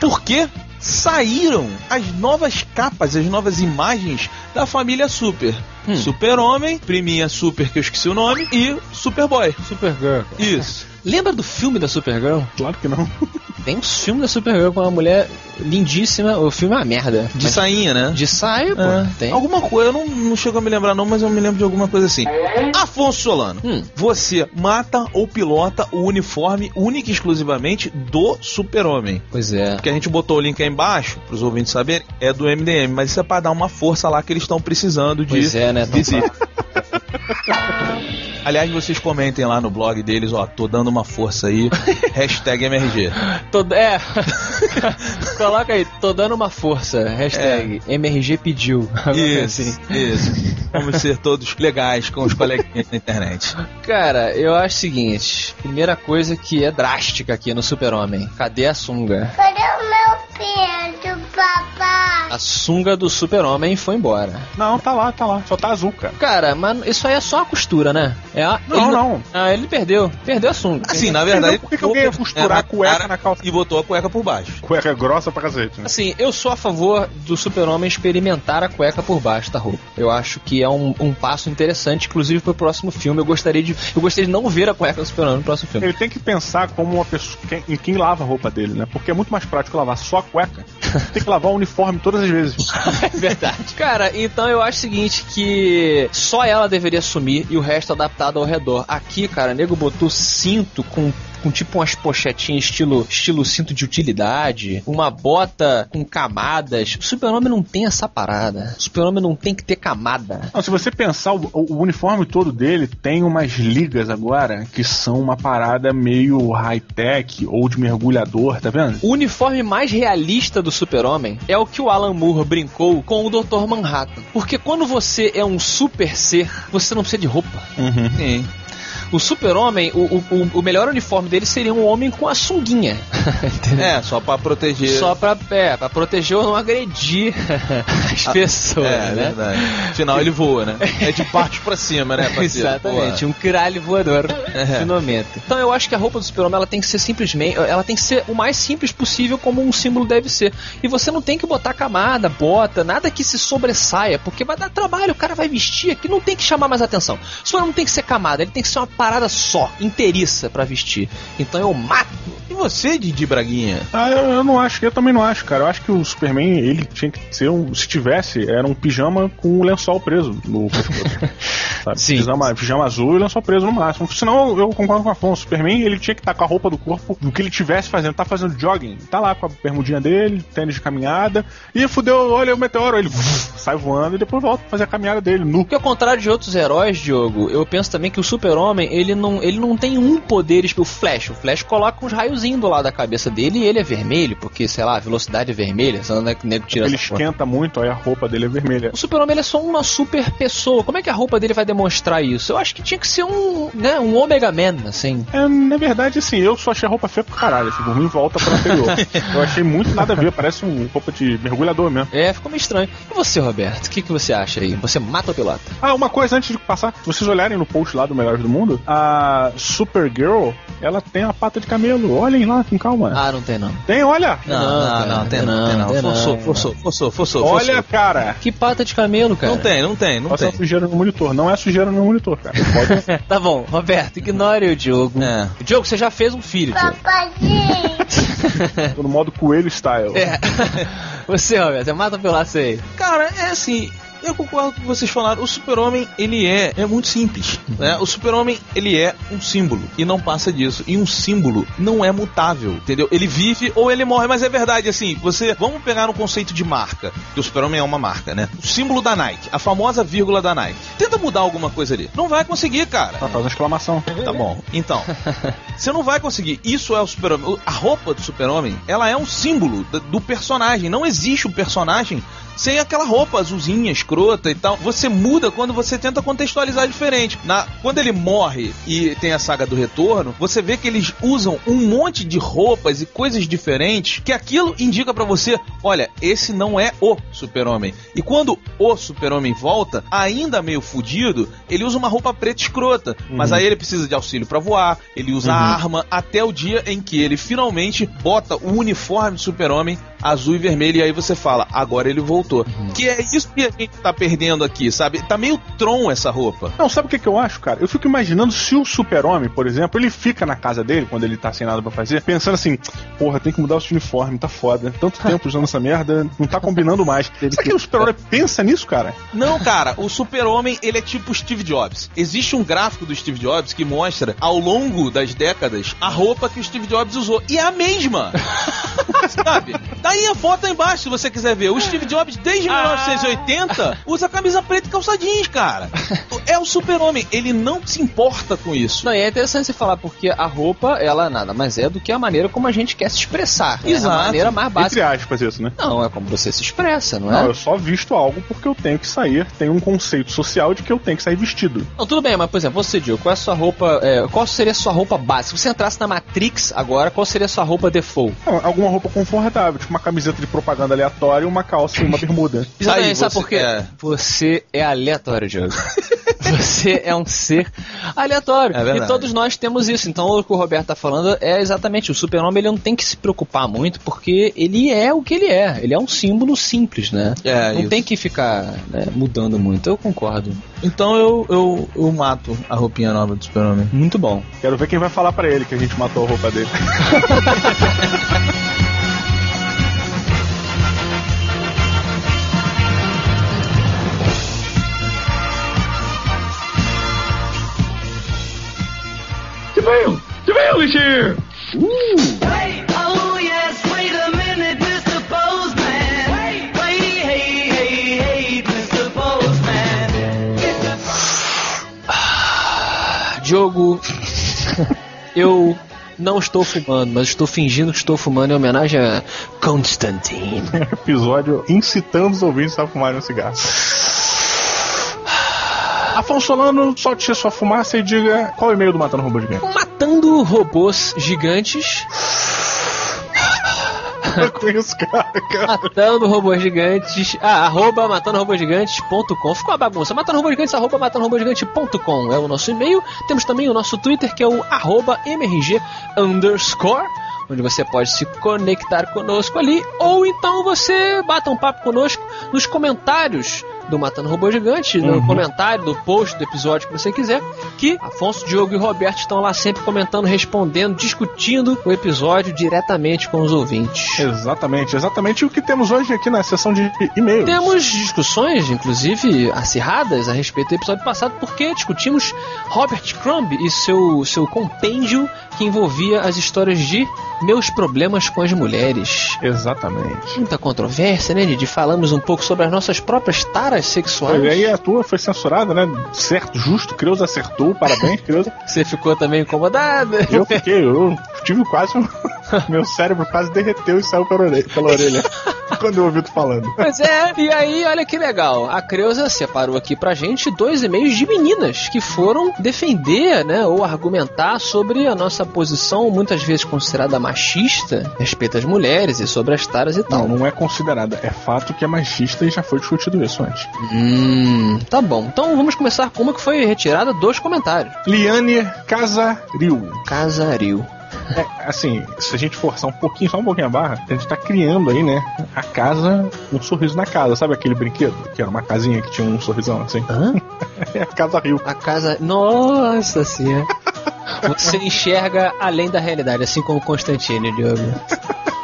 Porque saíram as novas capas, as novas imagens da família Super. Hum. Super-Homem, priminha Super, que eu esqueci o nome, e Superboy. Supergirl. Isso. Lembra do filme da Supergirl? Claro que não. Tem um filme da Supergirl com uma mulher lindíssima. O filme é uma merda. De Mas- sainha, né? de saia, pô. É. Tem. Alguma coisa, eu não, não chego a me lembrar não, mas eu me lembro de alguma coisa assim. Afonso Solano, Hum. você mata ou pilota o uniforme única e exclusivamente do super-homem. Pois é. Porque a gente botou o link aí embaixo, pros ouvintes saberem, é do MDM, mas isso é pra dar uma força lá que eles estão precisando de Pois é, né? Visita. Aliás, vocês comentem lá no blog deles, ó, tô dando uma força aí, hashtag MRG. Tô, é. Coloca aí, tô dando uma força. Hashtag MRG pediu. Isso, assim. isso. Vamos ser todos legais com os coleguinhas na internet. Cara, eu acho o seguinte: primeira coisa que é drástica aqui no Super-Homem. Cadê a sunga? Cadê o meu pinto, papai? A sunga do Super-Homem foi embora. Não, tá lá, tá lá. Só tá azul, cara. Cara, mas isso aí é só a costura, né? É a, Não, ele não. Ah, ele perdeu. Perdeu a sunga. Assim, na verdade, Por que que alguém ia costurar a cueca cara na calça? E botou a cueca por baixo. Cueca grossa pra cacete, né? Assim, eu sou a favor do super-homem experimentar a cueca por baixo da roupa. Eu acho que é um, um passo interessante, inclusive pro próximo filme. Eu gostaria de, eu gostaria de não ver a cueca do super-homem no próximo filme. Ele tem que pensar como uma pessoa em quem lava a roupa dele, né? Porque é muito mais prático lavar só a cueca. Tem que lavar o uniforme todas as vezes. É verdade. Cara, então eu acho o seguinte, que só ela deveria assumir e o resto adaptado ao redor. Aqui, cara, nego botou cinto com com tipo umas pochetinhas estilo, estilo cinto de utilidade, uma bota com camadas. O super-homem não tem essa parada. O super-homem não tem que ter camada. Não, se você pensar, o, o uniforme todo dele tem umas ligas agora que são uma parada meio high-tech ou de mergulhador, tá vendo? O uniforme mais realista do Super-Homem é o que o Alan Moore brincou com o Dr. Manhattan. Porque quando você é um super ser, você não precisa de roupa. Sim. O Super-Homem, o, o, o- o melhor uniforme dele seria um homem com a sunguinha. É, só pra proteger. Só pra, é, pra proteger ou não agredir as pessoas, É, né? verdade. Afinal, ele voa, né? É de baixo pra cima, né, parceiro? Exatamente, um cralho voador É. Então eu acho que a roupa do super-homem ela tem que ser simplesmente, ela tem que ser o mais simples possível como um símbolo deve ser. E você não tem que botar camada, bota, nada que se sobressaia, porque vai dar trabalho, o cara vai vestir aqui, não tem que chamar mais atenção. O super não tem que ser camada, ele tem que ser uma parada só, inteiriça pra vestir. Então eu mato. E você, Didi Braguinha? Ah, eu, eu não acho, eu também não acho, cara. Eu acho que o Superman, ele tinha que ser um. Se tivesse, era um pijama com um lençol preso no sabe? Sim. Pijama, pijama azul e lençol preso no máximo. Senão eu concordo com o Afonso. O Superman, ele tinha que estar com a roupa do corpo do que ele tivesse fazendo. Tá fazendo jogging, tá lá com a bermudinha dele, tênis de caminhada. E fudeu, olha o meteoro, ele sai voando e depois volta pra fazer a caminhada dele, nu. Porque ao contrário de outros heróis, Diogo, eu penso também que o super-homem, ele não, ele não tem um poder, tipo, o Flash. O Flash coloca uns raiozinhos do lado da cabeça dele e ele é vermelho, porque, sei lá, a velocidade é vermelha, senão não é que o nego tira Ele essa porra. esquenta muito, aí a roupa dele é vermelha. O super-homem é só uma super pessoa. Como é que a roupa dele vai demonstrar isso? Eu acho que tinha que ser um, né, um Omega Man, assim. É, na verdade, assim, eu só achei a roupa feia pra caralho. Assim, por mim, volta pra anterior. eu achei muito nada a ver, parece um roupa de mergulhador mesmo. É, ficou meio estranho. E você, Roberto? O que, que você acha aí? Você mata o pilota? Ah, uma coisa antes de passar, se vocês olharem no post lá do Melhores do Mundo, isso, a Supergirl, ela tem a pata de camelo. Olhem lá com calma. Ah, não tem não. Tem, olha. Não, não, não, tem não, tem não. tem Forçou, não. forçou, forçou, forçou, Olha, forçou. cara. Que pata de camelo, cara. Não tem, não tem, não Passa tem. sujeira no monitor. Não é sujeira no monitor, cara. Pode... Tá bom, Roberto, ignore o Diogo. É. Diogo, você já fez um filho. Papadinho. Tô no modo coelho style. É. Você, Roberto, você mata pelo laço aí. Cara, é assim. Eu concordo com o que vocês falaram. O super-homem, ele é, é muito simples. Né? O super-homem, ele é um símbolo. E não passa disso. E um símbolo não é mutável, entendeu? Ele vive ou ele morre. Mas é verdade, assim, você... Vamos pegar um conceito de marca. Que o super-homem é uma marca, né? O símbolo da Nike. A famosa vírgula da Nike. Tenta mudar alguma coisa ali. Não vai conseguir, cara. Ah, faz uma exclamação. Tá bom. Então, você não vai conseguir. Isso é o super-homem. A roupa do super-homem, ela é um símbolo do personagem. Não existe um personagem sem aquela roupa azulzinha, escrota e tal. Você muda quando você tenta contextualizar diferente. Na, quando ele morre e tem a saga do retorno, você vê que eles usam um monte de roupas e coisas diferentes que aquilo indica pra você, olha, esse não é o super-homem. E quando o super-homem volta, ainda meio fudido, ele usa uma roupa preta escrota. Mas aí ele precisa de auxílio pra voar, ele usa a arma até o dia em que ele finalmente bota o uniforme do super-homem azul e vermelho e aí você fala, agora ele voltou. Que é isso que a gente tá perdendo aqui, sabe? Tá meio Tron essa roupa. Não, sabe o que, que eu acho, cara? Eu fico imaginando se o super-homem, por exemplo, ele fica na casa dele, quando ele tá sem nada pra fazer, pensando assim, porra, tem que mudar o seu uniforme, tá foda. Tanto tempo usando essa merda, não tá combinando mais. Será que o super-homem pensa nisso, cara? Não, cara, o super-homem, ele é tipo Steve Jobs. Existe um gráfico do Steve Jobs que mostra, ao longo das décadas, a roupa que o Steve Jobs usou. E é a mesma! Sabe? Tá aí a foto aí embaixo, se você quiser ver. O Steve Jobs, desde 1980, usa camisa preta e calça jeans, cara. É o super-homem, ele não se importa com isso. Não, e é interessante você falar, porque a roupa, ela nada mais é do que a maneira como a gente quer se expressar. É a Exato. maneira mais Entre básica. aspas, isso, né? Não, é como você se expressa, não é? Não, eu só visto algo porque eu tenho que sair. Tem um conceito social de que eu tenho que sair vestido. Não, tudo bem, mas por exemplo, você, Diogo, qual é a sua roupa. é, qual seria a sua roupa básica? Se você entrasse na Matrix agora, qual seria a sua roupa default? Não, alguma roupa confortável, tipo uma camiseta de propaganda aleatória, uma calça e uma bermuda. Exatamente, Aí, sabe você- por quê? é. Você é aleatório, Diogo. você é um ser aleatório. É verdade. e todos nós temos isso. Então o que o Roberto tá falando é exatamente o super-homem, ele não tem que se preocupar muito, porque ele é o que ele é. Ele é um símbolo simples, né? É, não isso. tem que ficar né, mudando muito. Eu concordo. Então eu, eu, eu mato a roupinha nova do super-homem. Muito bom. Quero ver quem vai falar pra ele que a gente matou a roupa dele. Oh yes, wait a minute, Mr. Postman. Wait, wait, hey, hey, hey, Mr. Postman. Diogo, eu não estou fumando, mas estou fingindo que estou fumando em homenagem a Constantine. Episódio incitando os ouvintes a fumarem um cigarro. Afonso Solano, solte sua fumaça e diga qual é o e-mail do Matando Robô Gigante. Matando robôs gigantes. Cara, cara. Matando robôs gigantes. Ah, arroba matandorobogigantes.com. Ficou uma bagunça. Matando robôs gigantes, arroba matandorobogigantes.com é o nosso e-mail. Temos também o nosso Twitter, que é o arroba mrg underscore. Onde você pode se conectar conosco ali, ou então você bata um papo conosco nos comentários do Matando Robô Gigante, no comentário do post do episódio que você quiser, que Afonso, Diogo e Roberto estão lá sempre comentando, respondendo, discutindo o episódio diretamente com os ouvintes. Exatamente, exatamente o que temos hoje aqui na sessão de e-mails. Temos discussões, inclusive acirradas, a respeito do episódio passado, porque discutimos Robert Crumb e seu, seu compêndio que envolvia as histórias de Meus Problemas com as Mulheres. Exatamente. Muita controvérsia, né, Didi? Falamos um pouco sobre as nossas próprias taras sexuais. E aí a tua foi censurada, né? Certo, justo, Creuza acertou, parabéns, Creuza. Você ficou também incomodada? Eu fiquei, eu tive quase. um- Meu cérebro quase derreteu e saiu pela orelha. Pela orelha. quando eu ouvi tu falando. Pois é, e aí, olha que legal. A Creuza separou aqui pra gente dois e-mails de meninas que foram defender, né, ou argumentar sobre a nossa posição, muitas vezes considerada machista, respeito às mulheres e sobre as taras e tal. Não, não é considerada. É fato que é machista e já foi discutido isso antes. Hum, tá bom. Então vamos começar com uma que foi retirada dos comentários. Liane Casaril. Casaril. É, assim, se a gente forçar um pouquinho, só um pouquinho a barra, a gente tá criando aí, né, a casa, um sorriso na casa. Sabe aquele brinquedo? Que era uma casinha que tinha um sorrisão assim? Hã? É a Casa Rio. A casa. Nossa senhora. Você enxerga além da realidade, assim como Constantine, Diogo.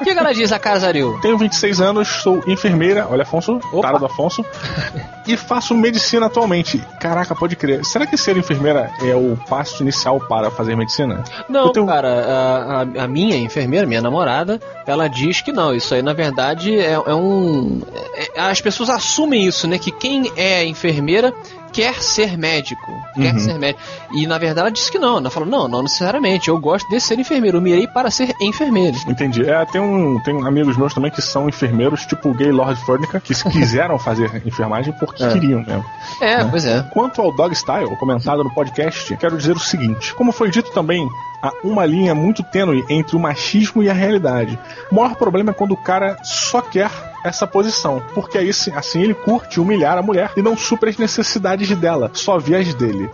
O que ela diz, a Casaril? Tenho 26 anos, sou enfermeira. Olha, Afonso, cara do Afonso. E faço medicina atualmente. Caraca, pode crer. Será que ser enfermeira é o passo inicial para fazer medicina? Não, tenho- cara, a, a- a minha enfermeira, minha namorada, ela diz que não. Isso aí, na verdade, é, é um. é- as pessoas assumem isso, né? Que quem é enfermeira quer ser médico. Quer Uhum. ser médico. E na verdade ela disse que não. Ela falou: não, não necessariamente. Eu gosto de ser enfermeiro. Eu mirei para ser enfermeiro. Entendi. É, tem, um, tem amigos meus também que são enfermeiros, tipo o gay Lord Furnica, que se quiseram fazer enfermagem porque É. queriam mesmo. É, pois é. Quanto ao dog style, comentado no podcast, quero dizer o seguinte: como foi dito também, há uma linha muito tênue entre o machismo e a realidade. O maior problema é quando o cara só quer essa posição, porque aí sim- assim ele curte humilhar a mulher e não supra as necessidades dela, só vê as dele.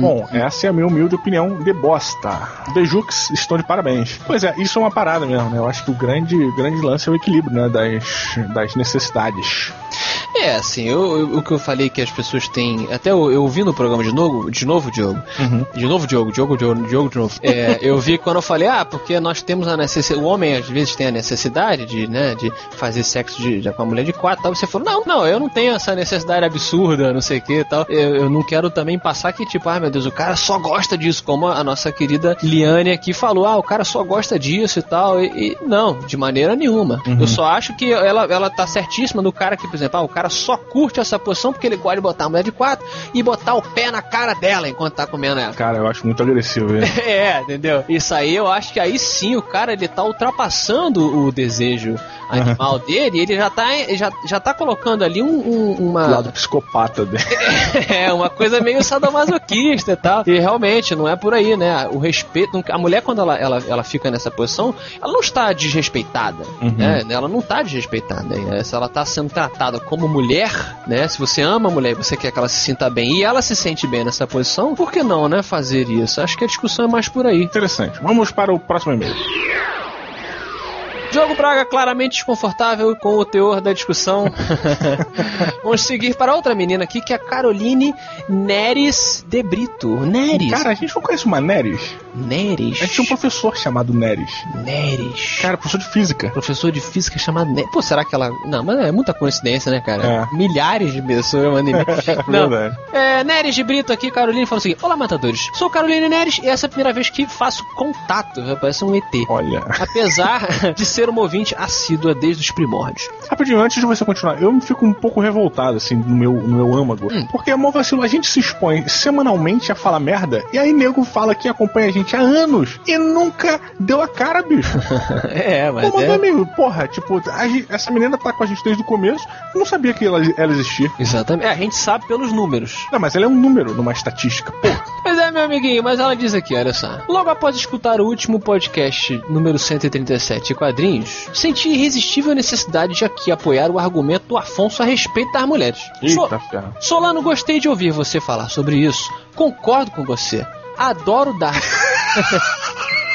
Bom, essa é a minha humilde opinião de bosta. Bejux estão de parabéns. Pois é, isso é uma parada mesmo, né? Eu acho que o grande, grande lance é o equilíbrio, né? Das, das necessidades. É, assim, eu, eu- o que eu falei que as pessoas têm. Até eu, eu vi no programa de novo, de novo, Diogo. De novo, Diogo, Diogo, Diogo, Diogo de novo. É, eu vi quando eu falei, ah, porque nós temos a necessidade. O homem às vezes tem a necessidade de, né, de fazer sexo de, de- com a mulher de quatro e tal. Você falou, não, não, eu não tenho essa necessidade absurda, não sei o que e tal. Eu, eu não quero também passar que, tipo, ah, meu Deus, o cara só gosta disso, como a nossa querida Liane aqui falou, ah, o cara só gosta disso e tal. E, e não, de maneira nenhuma. Eu só acho que ela, ela tá certíssima do cara que, por exemplo, ah, o cara só curte essa posição porque ele gosta de botar a mulher de quatro e botar o pé na cara dela enquanto tá comendo ela. Cara, eu acho muito agressivo. hein? É, entendeu? Isso aí eu acho que aí sim o cara ele tá ultrapassando o desejo animal dele e ele já tá, já, já tá colocando ali um, um- O uma. lado psicopata dele. É, uma coisa meio sadomasoquista e tal. E realmente, não é por aí, né? O respeito. A mulher, quando ela, ela, ela fica nessa posição, ela não está desrespeitada. Uhum. Né? Ela não está desrespeitada. né? Se ela está sendo tratada como mulher, né? Se você ama a mulher e você quer que ela se sinta bem e ela se sente bem nessa posição, por que não, né? Fazer isso? Acho que a discussão é mais por aí. Interessante. Vamos para o próximo e-mail. Diogo Braga claramente desconfortável com o teor da discussão. Vamos seguir para outra menina aqui, que é a Caroline Neres de Brito. Neres. Cara, a gente não conhece uma Neres? Neres. A gente tinha um professor chamado Neres. Neres. Cara, professor de física. Professor de física chamado Neres. Pô, será que ela. Não, mas é muita coincidência, né, cara? É. Milhares de pessoas e-mail. Não. É, Neres de Brito aqui, Caroline, falou o seguinte: Olá, matadores. Sou Caroline Neres e essa é a primeira vez que faço contato. Parece um ET. Olha. Apesar de ser uma ouvinte assídua desde os primórdios. Rapidinho, antes de você continuar, eu fico um pouco revoltado, assim, no meu, no meu âmago. Porque, amor vacilo, a gente se expõe semanalmente a falar merda, e aí nego fala que acompanha a gente há anos e nunca deu a cara, bicho. É, mas meu é. amigo, porra, tipo, a essa menina tá com a gente desde o começo, não sabia que ela, ela existia. Exatamente. É, a gente sabe pelos números. Não, mas ela é um número numa estatística, porra. Pois é, meu amiguinho, mas ela diz aqui, olha só. Logo após escutar o último podcast, número 137, quadrinhos, senti irresistível necessidade de aqui apoiar o argumento do Afonso a respeito das mulheres. So- Eita, ferro. Solano, gostei de ouvir você falar sobre isso. Concordo com você. Adoro dar.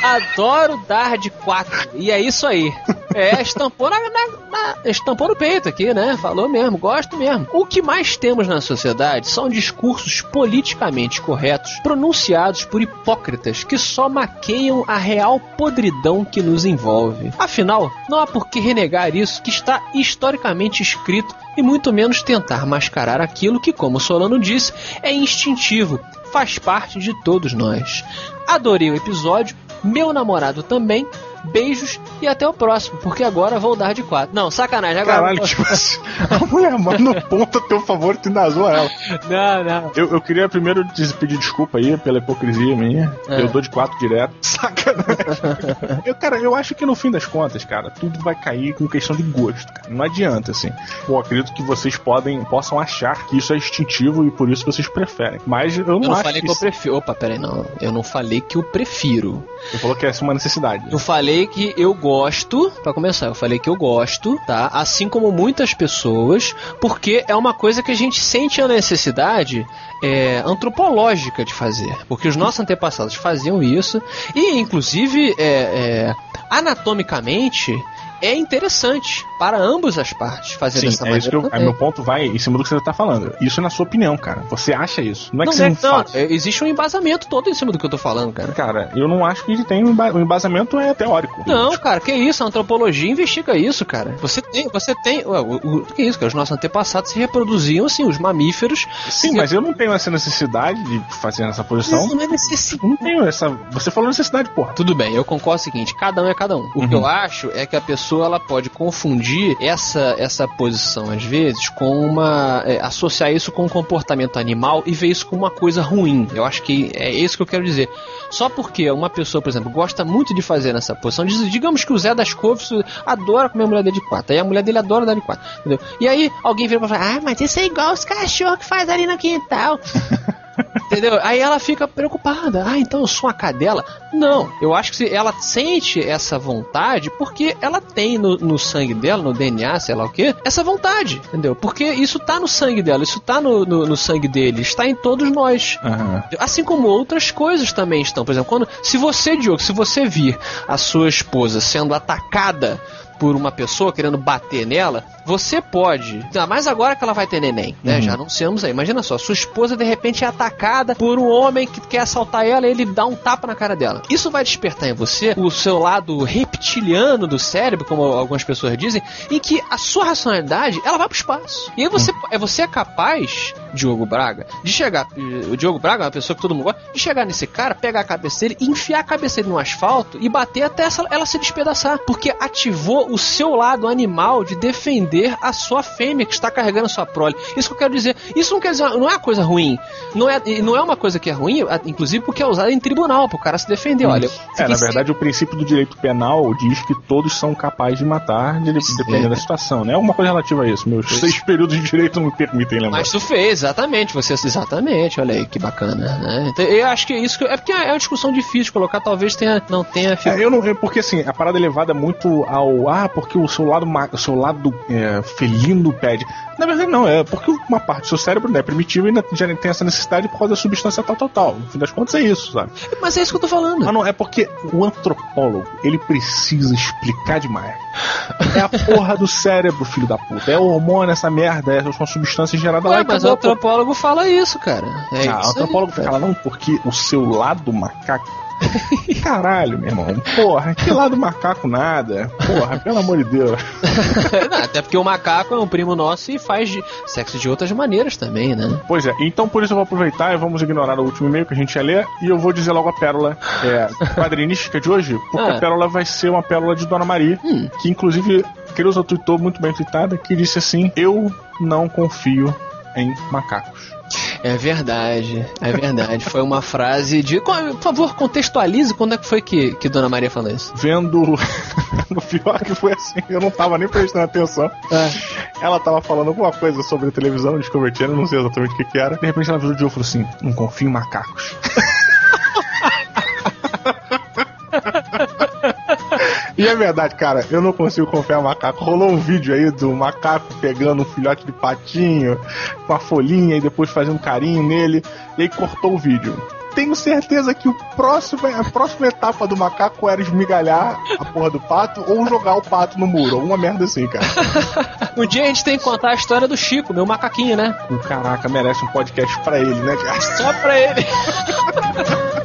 Adoro dar de quatro. E é isso aí. É, estampou, na, na- na- estampou no peito aqui, né? Falou mesmo, gosto mesmo. O que mais temos na sociedade são discursos politicamente corretos pronunciados por hipócritas que só maqueiam a real podridão que nos envolve. Afinal, não há por que renegar isso que está historicamente escrito e muito menos tentar mascarar aquilo que, como Solano disse, é instintivo, faz parte de todos nós. Adorei o episódio, meu namorado também. Beijos e até o próximo, porque agora vou dar de quatro. Não, sacanagem, agora. Caralho, tipo assim, a mulher manda um ponto a teu favor e tu zoa ela. Não, não. Eu, eu queria primeiro pedir desculpa aí pela hipocrisia minha. É. Eu dou de quatro direto. Sacanagem. eu, cara, eu acho que no fim das contas, cara, tudo vai cair com questão de gosto, cara. Não adianta, assim. Pô, acredito que vocês podem, possam achar que isso é instintivo e por isso vocês preferem. Mas eu não, Eu não acho falei que que eu prefiro. Opa, peraí, não. Eu não falei que eu prefiro. Você falou que essa é uma necessidade. Eu falei que eu gosto, pra começar, eu falei que eu gosto, tá? Assim como muitas pessoas, porque é uma coisa que a gente sente a necessidade é, antropológica de fazer. Porque os nossos antepassados faziam isso, e inclusive é, é, anatomicamente é interessante para ambas as partes fazer Sim, dessa é isso que eu, maneira. aí meu ponto vai em cima do que você tá falando. Isso é na sua opinião, cara. Você acha isso. Não é Não, que você é, não, faça. é, existe um embasamento todo em cima do que eu tô falando, cara. Cara, eu não acho que tem um embasamento é teórico. Não, cara, que isso? A antropologia investiga isso, cara. Você tem, você tem. Ué, o, o- que isso, cara? Os nossos antepassados se reproduziam assim, os mamíferos. Sim, mas eu não tenho essa necessidade de fazer nessa posição. Isso não é necessidade. Não tenho essa. Você falou necessidade, porra. Tudo bem, eu concordo o seguinte, cada um é cada um. O que eu acho é que a pessoa ela pode confundir essa, essa posição, às vezes, com uma. é, associar isso com um comportamento animal e ver isso como uma coisa ruim. Eu acho que é isso que eu quero dizer. Só porque uma pessoa, por exemplo, gosta muito de fazer nessa posição, diz- digamos que o Zé das Couves adora comer a mulher dele de quatro, aí a mulher dele adora dar de quatro, entendeu? E aí alguém vira pra falar, ah, mas isso é igual os cachorros que faz ali no quintal. Entendeu? Aí ela fica preocupada. Ah, então eu sou uma cadela? Não. Eu acho que ela sente essa vontade porque ela tem no, no sangue dela, no DNA, sei lá o que, essa vontade. Entendeu? Porque isso tá no sangue dela, isso tá no, no, no sangue dele, está em todos nós. Aham. Assim como outras coisas também estão. Por exemplo, quando, se você, Diogo, se você vir a sua esposa sendo atacada por uma pessoa querendo bater nela, você pode. Ainda mais agora que ela vai ter neném, né? Já anunciamos aí. Imagina só, sua esposa de repente é atacada por um homem que quer assaltar ela e ele dá um tapa na cara dela. Isso vai despertar em você o seu lado reptiliano do cérebro, como algumas pessoas dizem, em que a sua racionalidade ela vai pro espaço. E aí você é você é capaz, Diogo Braga, de chegar. O Diogo Braga é uma pessoa que todo mundo gosta, de chegar nesse cara, pegar a cabeça dele, enfiar a cabeça dele no asfalto e bater até ela se despedaçar. Porque ativou o seu lado animal de defender a sua fêmea que está carregando a sua prole. Isso que eu quero dizer. Isso não quer dizer, não é uma coisa ruim. Não é, não é uma coisa que é ruim, inclusive porque é usada em tribunal, pro cara se defender. Olha, eu É, na verdade, o princípio do direito penal diz que todos são capazes de matar, de- dependendo da situação, né? Alguma coisa relativa a isso. Meus seis períodos de direito não me permitem lembrar. Mas tu fez, exatamente. Você exatamente, olha aí que bacana, né? Então, eu acho que isso que- é porque é uma discussão difícil de colocar, talvez tenha não tenha É, eu não, é porque assim, a parada é levada muito ao. Ah, porque o seu lado, o seu lado é, felino pede. Na verdade, não, é porque uma parte do seu cérebro né, é primitivo e ainda já tem essa necessidade por causa da substância tal, tal, tal. No fim das contas, é isso, sabe? Mas é isso que eu tô falando. Ah, não, é porque o antropólogo, ele precisa explicar demais. É a porra do cérebro, filho da puta. É o hormônio, essa merda, é, são substâncias geradas lá Ué, e mas o acabou, pô. antropólogo fala isso, cara. É Ah, o isso antropólogo aí, fala, não, porque o seu lado macaco. Caralho, meu irmão. Porra, que lado macaco nada. Porra, pelo amor de Deus. Não, até porque o macaco é um primo nosso e faz de- sexo de outras maneiras também, né? Pois é, então por isso eu vou aproveitar e vamos ignorar o último e-mail que a gente ia ler e eu vou dizer logo a pérola é, quadrinística de hoje, porque Ah. a pérola vai ser uma pérola de Dona Maria, Hum. que inclusive Creuza tweetou muito bem tweetada, que disse assim: Eu não confio em macacos. É verdade, é verdade. Foi uma frase de. Por favor, contextualize quando é que foi que, que Dona Maria falou isso. Vendo. o pior que foi assim, eu não tava nem prestando atenção. Ela tava falando alguma coisa sobre televisão, Discovery Channel, não sei exatamente o que, que era. De repente ela virou de novo e falou assim: Não confio em macacos. E é verdade, cara, eu não consigo confiar em macaco. Rolou um vídeo aí do macaco pegando um filhote de patinho com a folhinha e depois fazendo carinho nele, e aí cortou o vídeo. Tenho certeza que o próximo, a próxima etapa do macaco era esmigalhar a porra do pato ou jogar o pato no muro, alguma merda assim, cara. Um dia a gente tem que contar a história do Chico, meu macaquinho, né? Caraca merece um podcast pra ele, né, cara? Só pra ele.